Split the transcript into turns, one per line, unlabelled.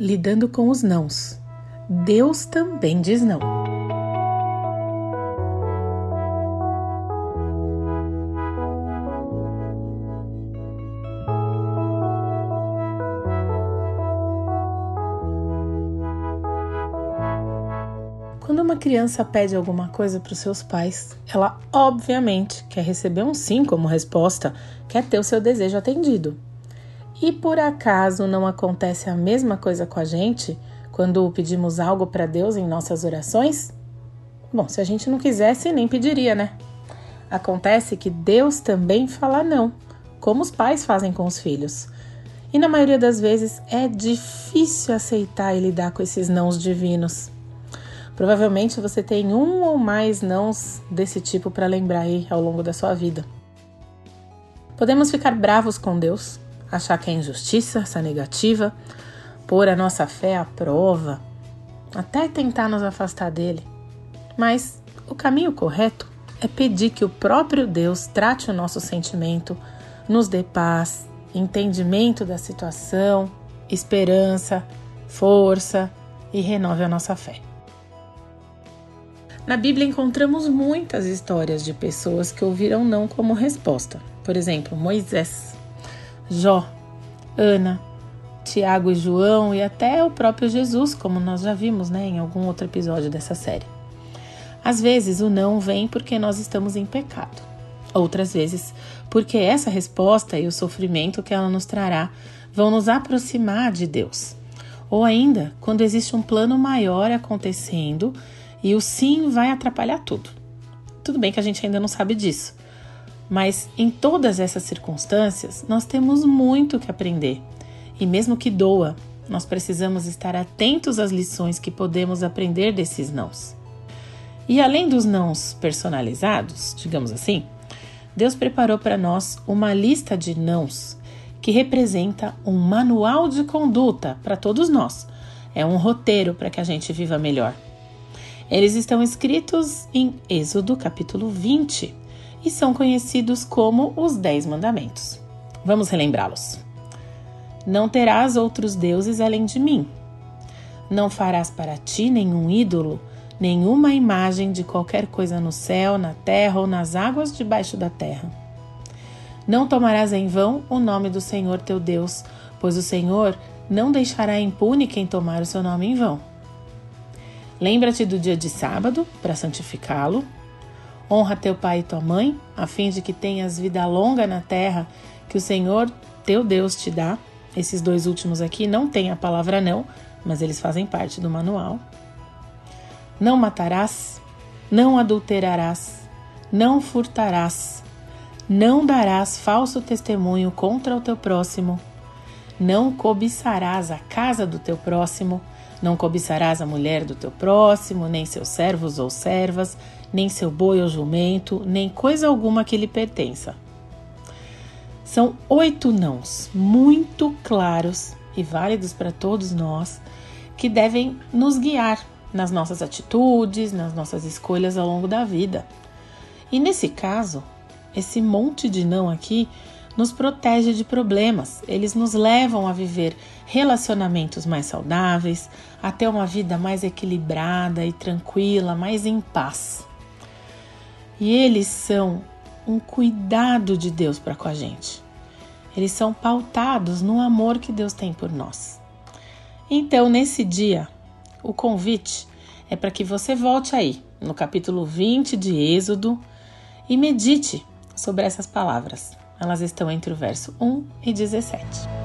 lidando com os nãos. Deus também diz não. Quando uma criança pede alguma coisa para os seus pais, ela obviamente quer receber um sim como resposta, quer ter o seu desejo atendido. E por acaso não acontece a mesma coisa com a gente quando pedimos algo para Deus em nossas orações? Bom, se a gente não quisesse, nem pediria, né? Acontece que Deus também fala não, como os pais fazem com os filhos. E na maioria das vezes é difícil aceitar e lidar com esses nãos divinos. Provavelmente você tem um ou mais nãos desse tipo para lembrar aí ao longo da sua vida. Podemos ficar bravos com Deus, achar que é injustiça, essa negativa, pôr a nossa fé à prova, até tentar nos afastar dele. Mas o caminho correto é pedir que o próprio Deus trate o nosso sentimento, nos dê paz, entendimento da situação, esperança, força e renove a nossa fé. Na Bíblia encontramos muitas histórias de pessoas que ouviram não como resposta. Por exemplo, Moisés, Jó, Ana, Tiago e João e até o próprio Jesus, como nós já vimos né, em algum outro episódio dessa série. Às vezes o não vem porque nós estamos em pecado. Outras vezes, porque essa resposta e o sofrimento que ela nos trará vão nos aproximar de Deus. Ou ainda, quando existe um plano maior acontecendo e o sim vai atrapalhar tudo. Tudo bem que a gente ainda não sabe disso, mas em todas essas circunstâncias nós temos muito que aprender. E mesmo que doa, nós precisamos estar atentos às lições que podemos aprender desses nãos. E além dos nãos personalizados, digamos assim, Deus preparou para nós uma lista de nãos que representa um manual de conduta para todos nós. É um roteiro para que a gente viva melhor. Eles estão escritos em Êxodo capítulo 20 e são conhecidos como os Dez Mandamentos. Vamos relembrá-los. Não terás outros deuses além de mim. Não farás para ti nenhum ídolo, nenhuma imagem de qualquer coisa no céu, na terra ou nas águas debaixo da terra. Não tomarás em vão o nome do Senhor teu Deus, pois o Senhor não deixará impune quem tomar o seu nome em vão. Lembra-te do dia de sábado para santificá-lo. Honra teu pai e tua mãe, a fim de que tenhas vida longa na terra que o Senhor teu Deus te dá. Esses dois últimos aqui não têm a palavra não, mas eles fazem parte do manual. Não matarás, não adulterarás, não furtarás, não darás falso testemunho contra o teu próximo, não cobiçarás a casa do teu próximo, não cobiçarás a mulher do teu próximo, nem seus servos ou servas, nem seu boi ou jumento, nem coisa alguma que lhe pertença. São oito nãos muito claros e válidos para todos nós que devem nos guiar nas nossas atitudes, nas nossas escolhas ao longo da vida. E nesse caso, esse monte de não aqui nos protege de problemas, eles nos levam a viver relacionamentos mais saudáveis, a ter uma vida mais equilibrada e tranquila, mais em paz. E eles são um cuidado de Deus para com a gente. Eles são pautados no amor que Deus tem por nós. Então, nesse dia, o convite é para que você volte aí no capítulo 20 de Êxodo e medite sobre essas palavras. Elas estão entre o verso 1 e 17.